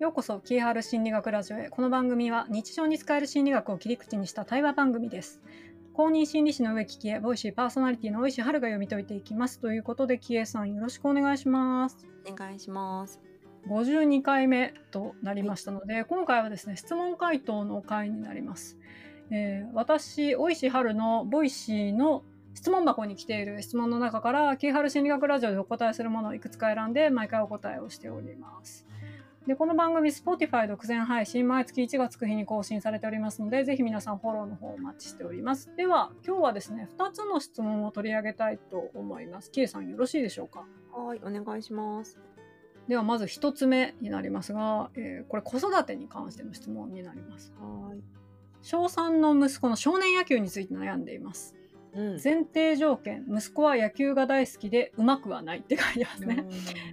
ようこそ、キエハル心理学ラジオへ。この番組は日常に使える心理学を切り口にした対話番組です。公認心理師の植木喜恵、ボイシーパーソナリティの大石春が読み解いていきます。ということで、喜恵さんよろしくお願いします。お願いします。52回目となりましたので、今回はですね、質問回答の回になります。えー私、大石春のボイシーの質問箱に来ている質問の中から、キエハル心理学ラジオでお答えするものをいくつか選んで、毎回お答えをしております。で、この番組、Spotify 独占配信、毎月1がつく日に更新されておりますので、ぜひ皆さんフォローの方お待ちしております。では、今日はですね、2つの質問を取り上げたいと思います。キエさんよろしいでしょうか？はい、お願いします。ではまず一つ目になりますが、えーこれ子育てに関しての質問になります。はい。小3の息子の少年野球について悩んでいます。うん。前提条件、息子は野球が大好きで上手くはないって書いてますね。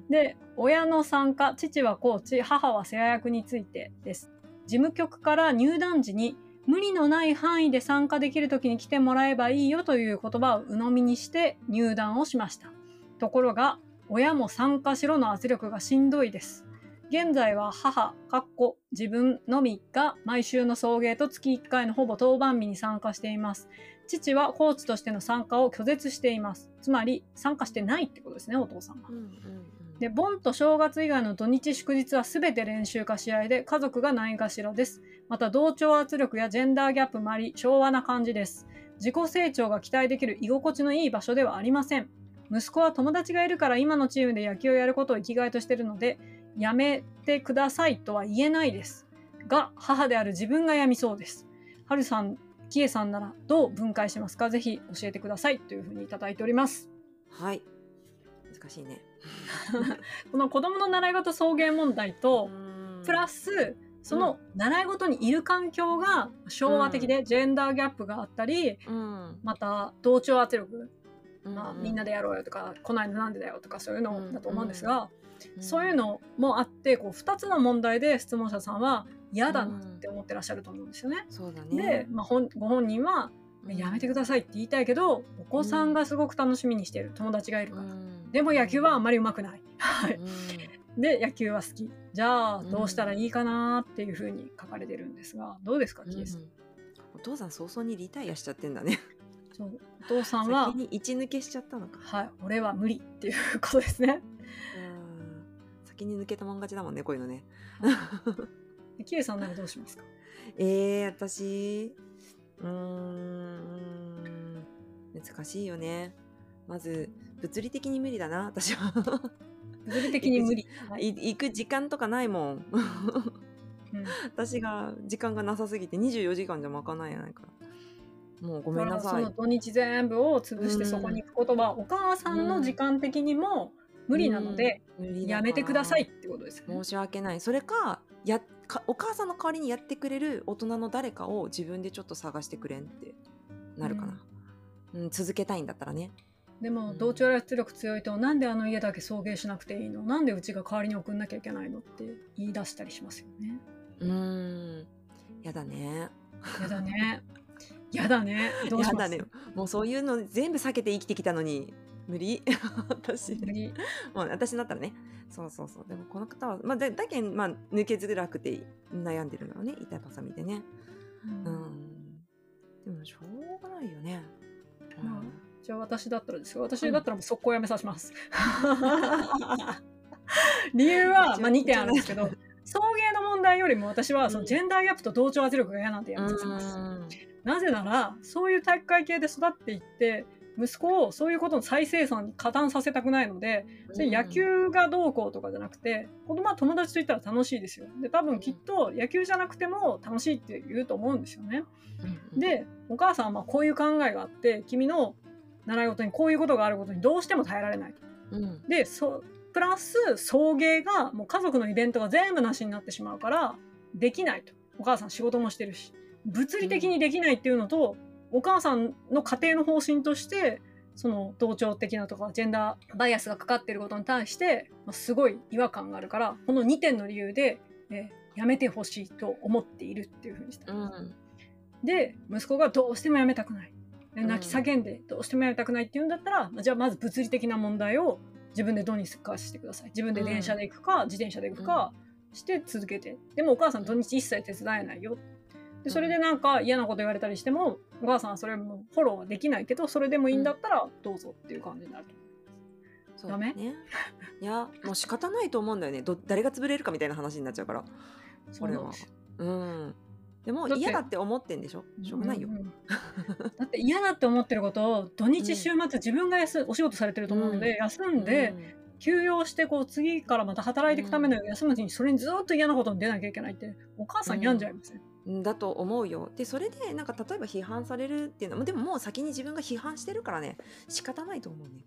で、親の参加、父はコーチ、母は世話役についてです。事務局から入団時に無理のない範囲で参加できる時に来てもらえばいいよという言葉を鵜呑みにして入団をしました。ところが、親も参加しろの圧力がしんどいです。現在は母、かっこ自分のみが毎週の送迎と月1回のほぼ当番日に参加しています。父はコーチとしての参加を拒絶しています。つまり参加してないってことですね、お父さんはう。んうんうん。で、盆と正月以外の土日祝日は全て練習か試合で家族がないがしろです。また同調圧力やジェンダーギャップもあり昭和な感じです。自己成長が期待できる居心地のいい場所ではありません。息子は友達がいるから今のチームで野球をやることを生きがいとしているので、やめてくださいとは言えないです。が、母である自分が病みそうです。はるさん、きえさんならどう分解しますか？ぜひ教えてくださいというふうにいただいております。はい。難しいね。この子供の習い事送迎問題と、プラス、スその習い事にいる環境が昭和的でジェンダーギャップがあったり、うん。また同調圧力、うんまあ、みんなでやろうよとか来ないのなんでだよとかそういうのだと思うんですが、うんそういうのもあってこう2つの問題で質問者さんは嫌だなって思ってらっしゃると思うんですよね。そうだでね。、まあ、本ご本人はやめてくださいって言いたいけどお子さんがすごく楽しみにしている友達がいるうから。んでも野球はあんまり上手くない。はい。うんで、野球は好き。じゃあ、どうしたらいいかなっていうふうに書かれてるんですが、どうですか、キエさん。うんお父さん早々にリタイアしちゃってんだね。そう。お父さんは先、に一抜けしちゃったのか。はい、俺は無理っていうことですね。うん先に抜けたもん勝ちだもんね、こういうのね。キエさんならどうしますか？えー、私、うーん、難しいよね。まず、物理的に無理だな、私は。物理的に無理。行く時間とかないもん。うん私が時間がなさすぎて24時間じゃまかないやないから。もうごめんなさいその。土日全部を潰してそこに行くことは、お母さんの時間的にもうん、無理だからやめてくださいってことですよね申。し訳ない。それか、やかお母さんの代わりにやってくれる大人の誰かを自分でちょっと探してくれんってなるかな。うん、続けたいんだったらね。でも、うん同調圧力強いと、なんであの家だけ送迎しなくていいの？なんでうちが代わりに送んなきゃいけないの？って言い出したりしますよね。うーん。やだね。やだね。やだね。どうします？やだね。もうそういうの全部避けて生きてきたのに、無理？私。無理もう私だったらね。そうそうそう。でもこの方は、まあ、だだけん、まあ、抜けづらくて悩んでるのはね。痛いパサミでね。ううんん。でも、しょうがないよね。うんまあじゃあ私だったらですよ。私だったらもう速攻やめさせます。理由は、まあ、2点あるんですけど、送迎の問題よりも私はそのジェンダーギャップと同調圧力が嫌なんでやめさせます。なぜなら、そういう体育会系で育っていって、息子をそういうことの再生産に加担させたくないので、それ野球がどうこうとかじゃなくて、子供は友達といったら楽しいですよ。で、多分きっと野球じゃなくても楽しいって言うと思うんですよね。うん、で、お母さんはまあこういう考えがあって、君の習い事にこういうことがあることにどうしても耐えられないと。うん、で、そ、プラス送迎がもう家族のイベントが全部なしになってしまうから、できないと。お母さん仕事もしてるし。物理的にできないっていうのと、お母さんの家庭の方針として、その同調的なとかジェンダーバイアスがかかっていることに対して、まあ、すごい違和感があるから、この2点の理由で、えーやめてほしいと思っているっていうふうにした。うん、で、息子がどうしてもやめたくない。泣き叫んでどうしてもやめたくないって言うんだったら、じゃあまず物理的な問題を自分でどうにかしてください。自分で電車で行くか、自転車で行くか、して続けてでもお母さん土日一切手伝えないよでそれでなんか嫌なこと言われたりしてもお母さんはそれもフォローはできないけどそれでもいいんだったらどうぞっていう感じになるとそうだねいやもう仕方ないと思うんだよね。ど誰が潰れるかみたいな話になっちゃうから。そうなんです。うん。でも嫌だって思ってんでしょ？しょうがないよ、んんだって嫌だって思ってることを土日週末自分が休お仕事されてると思うので、休んで、休養してこう次からまた働いていくための休むうちにそれにずっと嫌なことに出なきゃいけないってお母さん病んじゃいますよ、うん？だと思うよ。でそれでなんか例えば批判されるっていうのはでももう先に自分が批判してるからね仕方ないと思うね。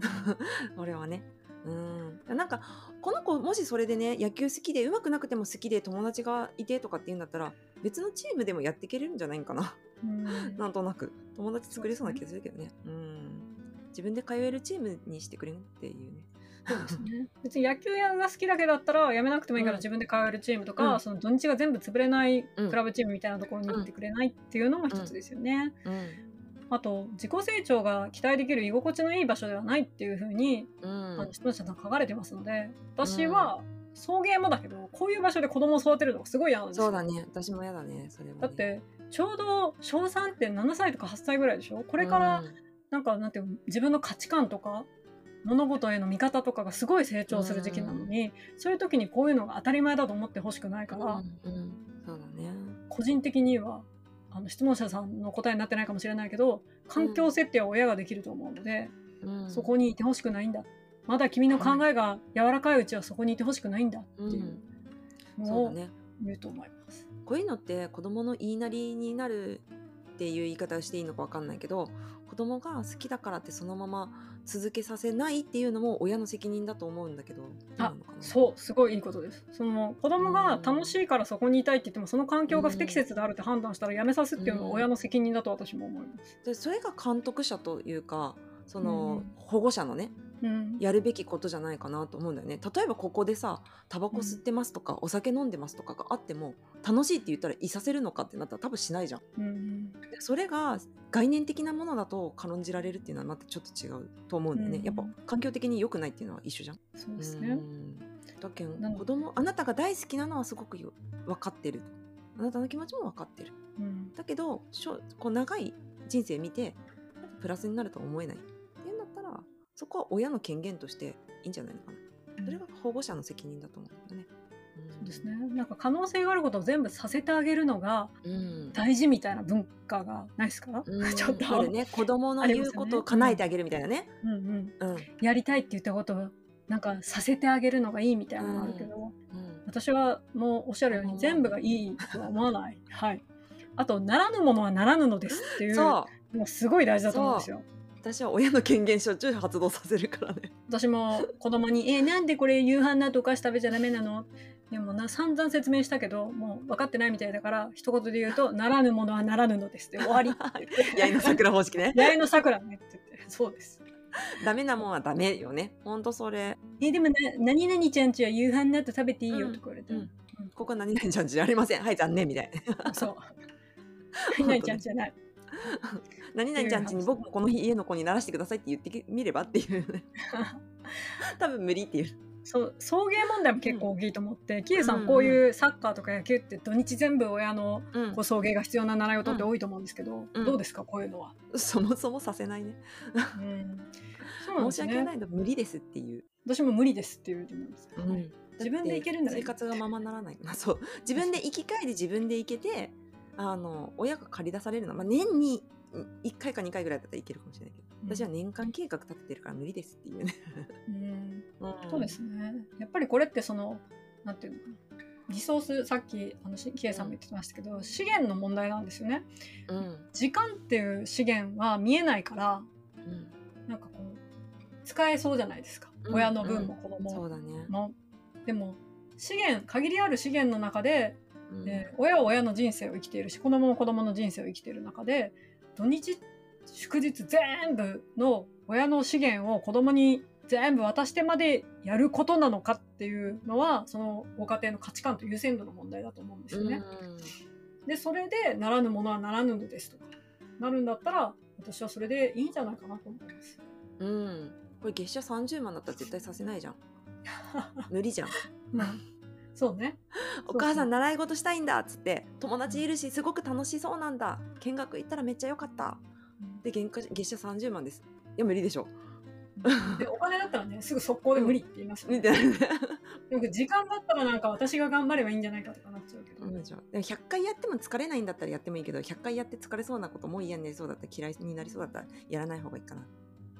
俺はね。うん。なんかこの子もしそれでね野球好きで上手くなくても好きで友達がいてとかって言うんだったら別のチームでもやっていけるんじゃないんかな。うん。なんとなく。友達作れそうな気がするけどね。うん。自分で通えるチームにしてくれんっていうねそうですね。別に野球が好きだけだったらやめなくてもいいからうん。自分で通えるチームとか、うん。その土日が全部潰れないうん。クラブチームみたいなところに行ってくれないっていうのも一つですよね。うん。あと自己成長が期待できる居心地のいい場所ではないっていうふうに、うん。あの質問者さん書かれてますので私は送迎もだけどこういう場所で子供を育てるのがすごい嫌なんですよ。そうだね。私も嫌だね。それは、ね、だってちょうど小3って7歳とか8歳ぐらいでしょ？これからなんかなんていうの？自分の価値観とか物事への見方とかがすごい成長する時期なのに、そういう時にこういうのが当たり前だと思ってほしくないから、そうだね。個人的にはあの質問者さんの答えになってないかもしれないけど環境設定は親ができると思うので、うん。そこにいてほしくないんだ。まだ君の考えが柔らかいうちはそこにいてほしくないんだってうん。いうのを言うと思います。こういうのって子供の言いなりになるっていう言い方をしていいのかわかんないけど子供が好きだからってそのまま続けさせないっていうのも親の責任だと思うんだけどあそうすごいいいことです。その子供が楽しいからそこにいたいって言ってもその環境が不適切であるって判断したらやめさすっていうのは親の責任だと私も思います。でそれが監督者というかその、うん保護者のねうん。やるべきことじゃないかなと思うんだよね。例えばここでさタバコ吸ってますとか、お酒飲んでますとかがあっても楽しいって言ったらいさせるのかってなったら多分しないじゃん。うんでそれが概念的なものだと軽んじられるっていうのはまたちょっと違うと思うんだよね、うんやっぱ環境的に良くないっていうのは一緒じゃん。そうですね。うん。だけ子供あなたが大好きなのはすごくよ分かってるあなたの気持ちも分かってる。うん。だけどしょこう長い人生見てプラスになるとは思えないそこは親の権限としていいんじゃないのかなそれが保護者の責任だと思うんだよね。そうですね。なんか可能性があることを全部させてあげるのがうん大事みたいな文化がないですか？うん ちょっとあるね子供の言うことを叶えてあげるみたいなね。うんうん。うんやりたいって言ったことをなんかさせてあげるのがいいみたいなのがあるけど、うん私はもうおっしゃるよううんに全部がいいとは思わない。はい。あとならぬものはならぬのですっていうもうすごい大事だと思うんですよ。私は親の権限しょっちゅう発動させるからね。私も子供に「えなんでこれ夕飯なとお菓子食べちゃダメなの?」でもな散々説明したけどもう分かってないみたいだから一言で言うと「ならぬものはならぬのです」で終わりって言って八重の桜方式ね。八重の桜ねって言ってそうです。ダメなもんはダメよね。ほんとそれ。えでもな何々ちゃんちは夕飯なと食べていいようんとか言われて、うんここは何々ちゃんじゃありません。はい、残念みたいな。そう 何々ちゃんじゃない。何々ちゃんちに僕もこの日家の子にならしてくださいって言ってみればっていうね。多分無理っていう。そう送迎問題も結構大きいと思って、キエさうんうんんこういうサッカーとか野球って土日全部親のうんこう送迎が必要な習い事って多いと思うんですけど、うんどうですかこういうのは？そもそもさせないね。うん、そうなんですね申し訳ないの無理ですっていう。私も無理ですって言うと思うんですうん自分で行けるんならいい生活がままならない。まあそう自分で行き帰り自分で行けてあの親が借り出されるのは、まあ、年に1回か2回ぐらいだったらいけるかもしれないけど、うん。私は年間計画立ててるから無理ですっていうね。うんうん。そうですね。やっぱりこれってそのなんていうのかなリソースさっきあのしキエさんも言ってましたけど資源の問題なんですよね。うん。時間っていう資源は見えないからうん。なんかこう使えそうじゃないですか、うん。親の分も子供そうだね。の、でも資源限りある資源の中で、うんえー親は親の人生を生きているし子供も子供の人生を生きている中で土日祝日全部の親の資源を子供に全部渡してまでやることなのかっていうのはそのご家庭の価値観と優先度の問題だと思うんですよね。でそれでならぬものはならぬのですとかなるんだったら私はそれでいいんじゃないかなと思います。うん、うんこれ月謝30万だったら絶対させないじゃん。無理じゃん。まあそうね。お母さん習い事したいんだっつって友達いるしすごく楽しそうなんだ。見学行ったらめっちゃ良かったで原価月謝30万です。いや無理でしょ。でお金だったらねすぐ速攻で無理って言いますよね。みたいなでも時間だったらなんか私が頑張ればいいんじゃないかとかなっちゃうけど、うんでも100回やっても疲れないんだったらやってもいいけど100回やって疲れそうなこともう嫌になりそうだったら嫌いになりそうだったらやらない方がいいかな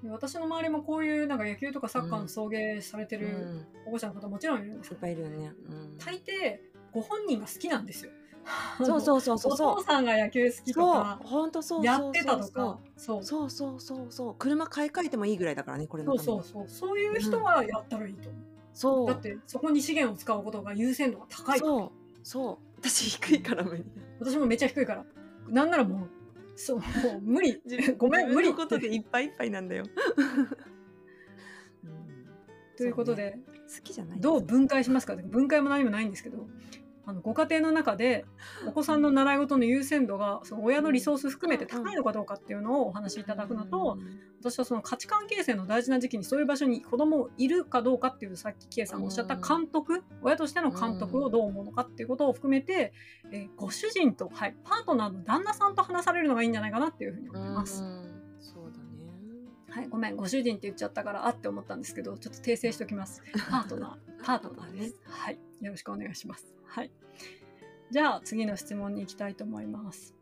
で私の周りもこういうなんか野球とかサッカーの送迎されてうん。る保護者の方もちろんいるんですいっよ、ぱいいるよね、うん。大抵ご本人が好きなんですよ。そうそうそうそうおそう。父さんが野球好きとそうか本当そうやってたとか。そう。そうそうそうそう。車買い替えてもいいぐらいだからねこれのそうそうそう。そういう人はやったらいいと思う、そう。だってそこに資源を使うことが優先度が高いそう。そう。私低いから無理私もめっちゃ低いから。なんならもうそうもう無理。ごめん無理。ことでいっぱいいっぱいなんだよ、うん。ということそね。で、好きじゃないどう分解しますか？分解も何もないんですけどあのご家庭の中でお子さんの習い事の優先度がその親のリソース含めて高いのかどうかっていうのをお話しいただくのと、私はその価値観形成の大事な時期にそういう場所に子供いるかどうかっていうさっき K さんがおっしゃった監督、親としての監督をどう思うのかっていうことを含めて、えーご主人と、はい、パートナーの旦那さんと話されるのがいいんじゃないかなっていうふうに思います。うんそうだねはい、ごめんご主人って言っちゃったからあって思ったんですけどちょっと訂正しておきます。パートナーパートナーです、はいよろしくお願いします。はい。じゃあ次の質問に行きたいと思います。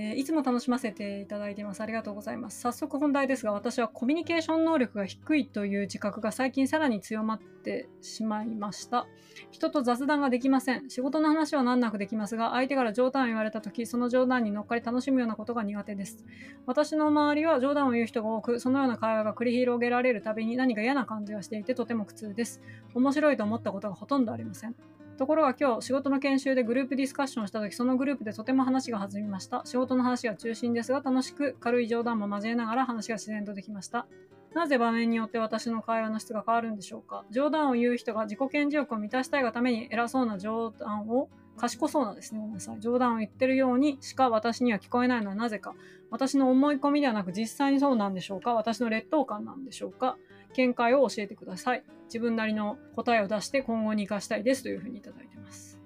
えーいつも楽しませていただいています。ありがとうございます。早速本題ですが、私はコミュニケーション能力が低いという自覚が最近さらに強まってしまいました。人と雑談ができません。仕事の話は難なくできますが、相手から冗談を言われた時、その冗談に乗っかり楽しむようなことが苦手です。私の周りは冗談を言う人が多く、そのような会話が繰り広げられるたびに何か嫌な感じがしていてとても苦痛です。面白いと思ったことがほとんどありません。ところが今日仕事の研修でグループディスカッションした時そのグループでとても話が弾みました。仕事の話が中心ですが楽しく軽い冗談も交えながら話が自然とできました。なぜ場面によって私の会話の質が変わるんでしょうか？冗談を言う人が自己顕示欲を満たしたいがために偉そうな冗談を賢そうなですねごめんなさい。冗談を言ってるようにしか私には聞こえないのはなぜか。私の思い込みではなく実際にそうなんでしょうか？私の劣等感なんでしょうか見解を教えてください。自分なりの答えを出して今後に生かしたいですというふうにいただいてます。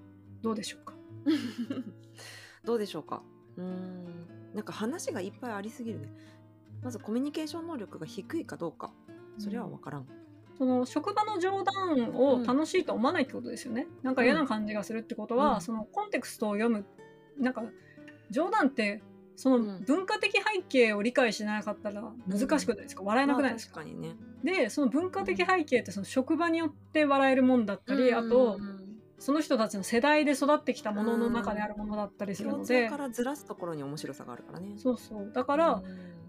どうでしょうか？どうでしょうか？うーん。なんか話がいっぱいありすぎるね。まずコミュニケーション能力が低いかどうか。それは分からん、その職場の冗談を楽しいと思わないってことですよね、なんか嫌な感じがするってことは、うん。そのコンテクストを読む。なんか冗談ってそのうん。文化的背景を理解しなかったら難しくないですか、笑えなくないですか、まあ確かにね。でその文化的背景ってその職場によって笑えるもんだったり、あとうんその人たちの世代で育ってきたものの中であるものだったりするので、共通からずらすところに面白さがあるからね。そうそう。だから、うん。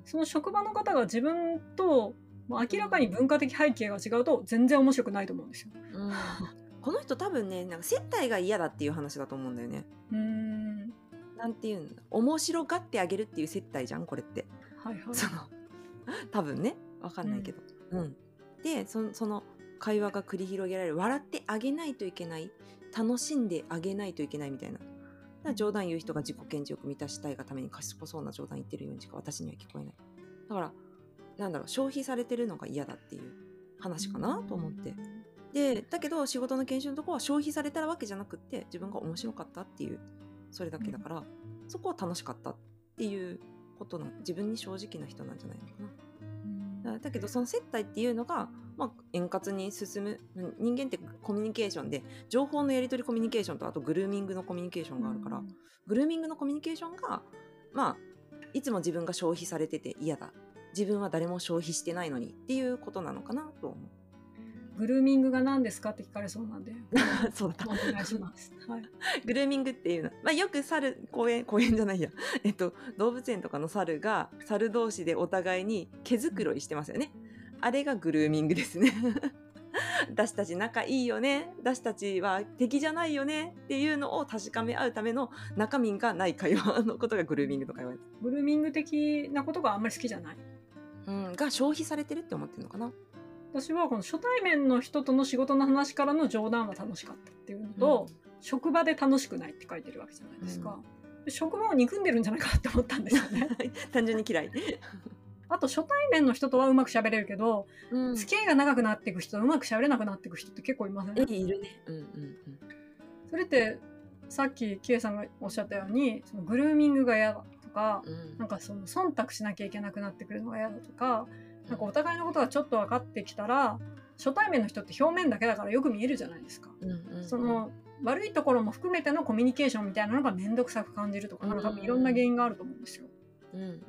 その職場の方が自分と明らかに文化的背景が違うと全然面白くないと思うんですよ。うん。この人多分ねなんか接待が嫌だっていう話だと思うんだよね。うーんなんていうんだ？面白がってあげるっていう接待じゃん？これって。はいはい。その多分ね。わかんないけど。うん、でそその会話が繰り広げられる。笑ってあげないといけない。楽しんであげないといけないみたいな。冗談言う人が自己顕示欲満たしたいがために賢そうな冗談言ってるようにしか私には聞こえない。だからなんだろう。消費されてるのが嫌だっていう話かなと思って。でだけど仕事の研修のとこは消費されたわけじゃなくって自分が面白かったっていうそれだけだから、そこは楽しかったっていうことの自分に正直な人なんじゃないのかな。だだけどその接待っていうのが、まあ、円滑に進むうん人間ってコミュニケーションで情報のやり取りコミュニケーションとあとグルーミングのコミュニケーションがあるから、グルーミングのコミュニケーションがまあいつも自分が消費されてて嫌だ。自分は誰も消費してないのにっていうことなのかなと思グルーミングが何ですかって聞かれそうなんで、う そうだ。ったお願いします。はい。グルーミングっていうの。は、まあ、よく猿公園公園じゃないや、えっと、動物園とかの猿が猿同士でお互いに毛づくろいしてますよね。あれがグルーミングですね。私たち仲いいよね。私たちは敵じゃないよね。っていうのを確かめ合うための中身がない会話のことがグルーミングとか言われてグルーミング的なことがあんまり好きじゃない。うん、が消費されてるって思ってるのかな私はこの初対面の人との仕事の話からの冗談は楽しかったっていうのと、職場で楽しくないって書いてるわけじゃないですか。で職場を憎んでるんじゃないかなって思ったんですよね。単純に嫌い。ああと初対面の人とはうまく喋れるけど、うん。付き合いが長くなっていく人とうまく喋れなくなっていく人って結構いませんえいるね。うんうんそれってさっきキエさんがおっしゃったようにそのグルーミングが嫌だとか、うんうん。なんかその忖度しなきゃいけなくなってくるのが嫌だとか、なんかお互いのことがちょっと分かってきたら初対面の人って表面だけだからよく見えるじゃないですか。うんうんうん。その悪いところも含めてのコミュニケーションみたいなのが面倒くさく感じるとか、なんか多分いろんな原因があると思うんですよ。うんうん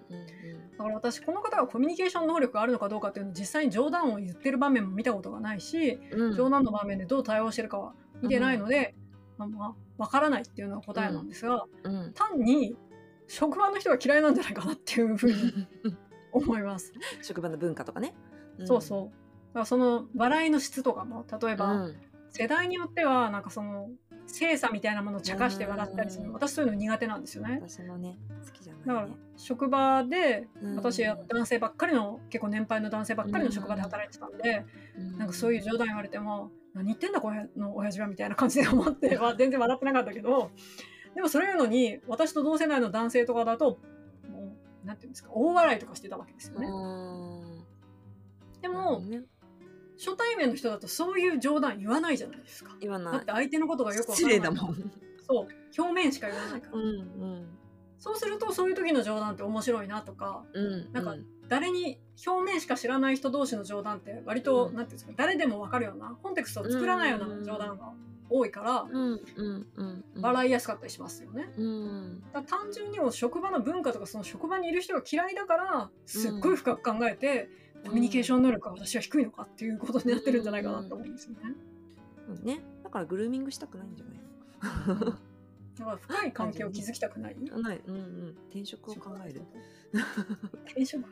だから私この方がコミュニケーション能力があるのかどうかっていうのを実際に冗談を言ってる場面も見たことがないし、うん。うん冗談の場面でどう対応してるかは見てないので、まあまあ分からないっていうのが答えなんですが、うん単に職場の人が嫌いなん。じゃないかなっていうふうに思います。職場の文化とかね。そうそう。だからその笑いの質とかも例えうば、ん。世代によってはなんかその精査みたいなものを茶化して笑ったりする私そういうの苦手なんですよね。私もね好きじゃだからないね職場でうん。私は男性ばっかりの結構年配の男性ばっかりの職場で働いてたんで、なんかそういう冗談言われても何言ってんだこれの親父はみたいな感じで思っては 全然笑ってなかったけどでもそれいうのに私と同世代の男性とかだとなんていうんですか大笑いとかしてたわけですよね。ででも、初対面の人だとそういう冗談言わないじゃないですか。言わない。だって相手のことがよくわか失らない。礼だもん。そう。表面しか言わないから、うんうん。そうするとそういう時の冗談って面白いなとかうんなんか誰に表面しか知らない人同士の冗談って割と、うん。なんていうんですか誰でも分かるようなコンテクストを作らないような冗談が多いから、うんうんうん。うん笑いやすかったりしますよね。うん。だ単純にもう職場の文化とかその職場にいる人が嫌いだからすっごい深く考えて、コミュニケーション能力が私は低いのかっていうことになってるんじゃないかなと思うんですよね。うん。ね。だからグルーミングしたくないんじゃない？だから深い関係を築きたくない？ない。うんうん。転職を考える。転職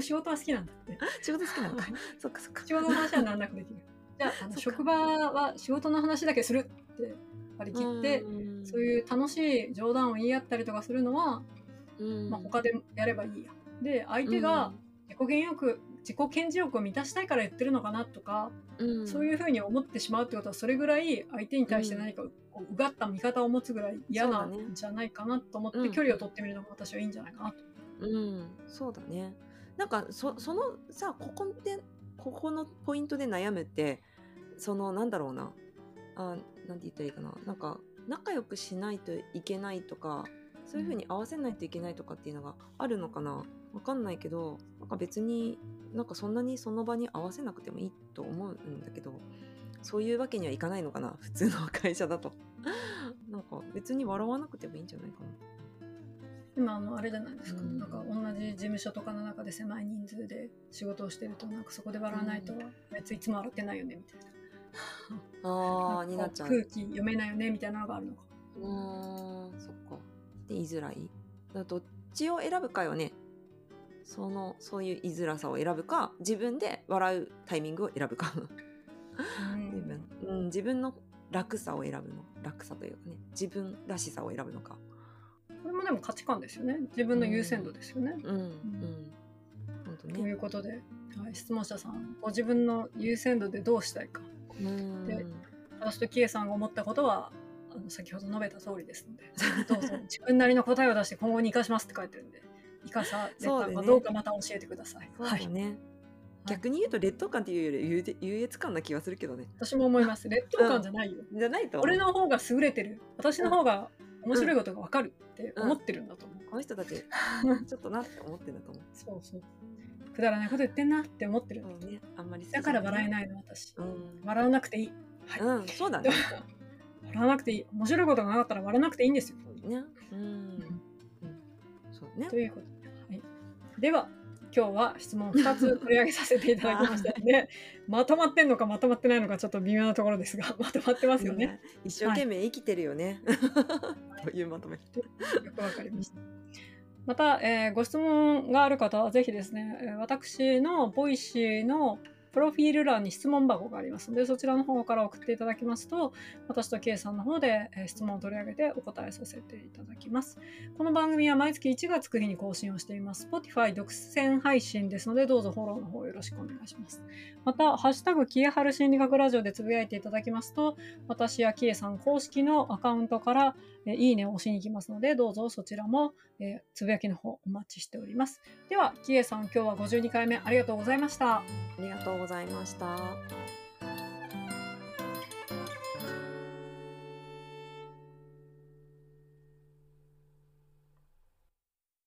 仕事は好きなんだって。仕事好きなのか。そっかそっか。仕事の話はなんなくできる。じゃああの職場は仕事の話だけするって割り切って、うん。そういう楽しい冗談を言い合ったりとかするのは、うん。まあ、他でやればいいや。で相手が自己嫌欲自己顕示欲を満たしたいから言ってるのかなとか、うん。そういうふうに思ってしまうってことはそれぐらい相手に対して何かこううがった見方を持つぐらい嫌なんじゃないかなと思ってうん。距離を取ってみるのが私はいいんじゃないかなと。うん、そうだね。なんかそそのさここでここのポイントで悩むってそのなんだろうな。あなんて言ったらいいかな。なんか仲良くしないといけないとかそういうふうに合わせないといけないとかっていうのがあるのかな。わかんないけどなんか別になんかそんなにその場に合わせなくてもいいと思うんだけどそういうわけにはいかないのかな。普通の会社だと。なんか別に笑わなくてもいいんじゃないかな。今あのあれじゃないですか、うん。なんか同じ事務所とかの中で狭い人数で仕事をしてるとなんかそこで笑わないと、うん。あいついつも笑ってないよねみたいな。あになっちゃう。空気読めないよねみたいなのがあるのか。うーんそっか。で言いづらい。だどっちを選ぶかよね。そのそういう言いづらさを選ぶか自分で笑うタイミングを選ぶか。うん。自分,、うん、自分の楽さを選ぶの。楽さというかね。自分らしさを選ぶのかこれもでも価値観ですよね。自分の優先度ですよね、うん。うん。本当といねうことで、はい、質問者さんご自分の優先度でどうしたいか。うん。で私とキエさんが思ったことはあの先ほど述べた通りですのでどうぞ。自分なりの答えを出して今後に生かしますって書いてるんで生かされたかどうかまた教えてください。そうはい、逆に言うと劣等感っていうより優越感な気がするけどね。私も思います。劣等感じゃないよ。じゃないと俺の方が優れてる。私の方が面白いことがわかるって思ってるんだと思う。この人たち ちょっとなって思ってるんだと思うそうそう。くだらないこと言ってんなって思ってる。そうねあんまりだゃから笑えいないの私。うん、笑わなくていい。はい。うん、そうだね 笑わなくていい。面白いことがなかったら笑わなくていいんですよ。ね。うん。うん。そうねと。いうことで。はい、では、今日は質問2つ 取り上げさせていただきましたので、まとまってんのかまとまってないのかちょっと微妙なところですが、まとまってますよね。ね一生懸命生きてるよね。というまとめ。よくわかりました。また、えーご質問がある方はぜひですね、えー私のボイシーのプロフィール欄に質問箱がありますので、そちらの方から送っていただきますと、私と K さんの方で質問を取り上げてお答えさせていただきます。この番組は毎月1月9日に更新をしています。Spotify 独占配信ですので、どうぞフォローの方よろしくお願いします。また、ハッシュタグ、キエハル心理学ラジオでつぶやいていただきますと、私やキエさん公式のアカウントから、えいいねを押しに行きますので、どうぞそちらも、えーつぶやきの方お待ちしております。では、キエさん、今日は52回目ありがとうございました。ありがとうございました。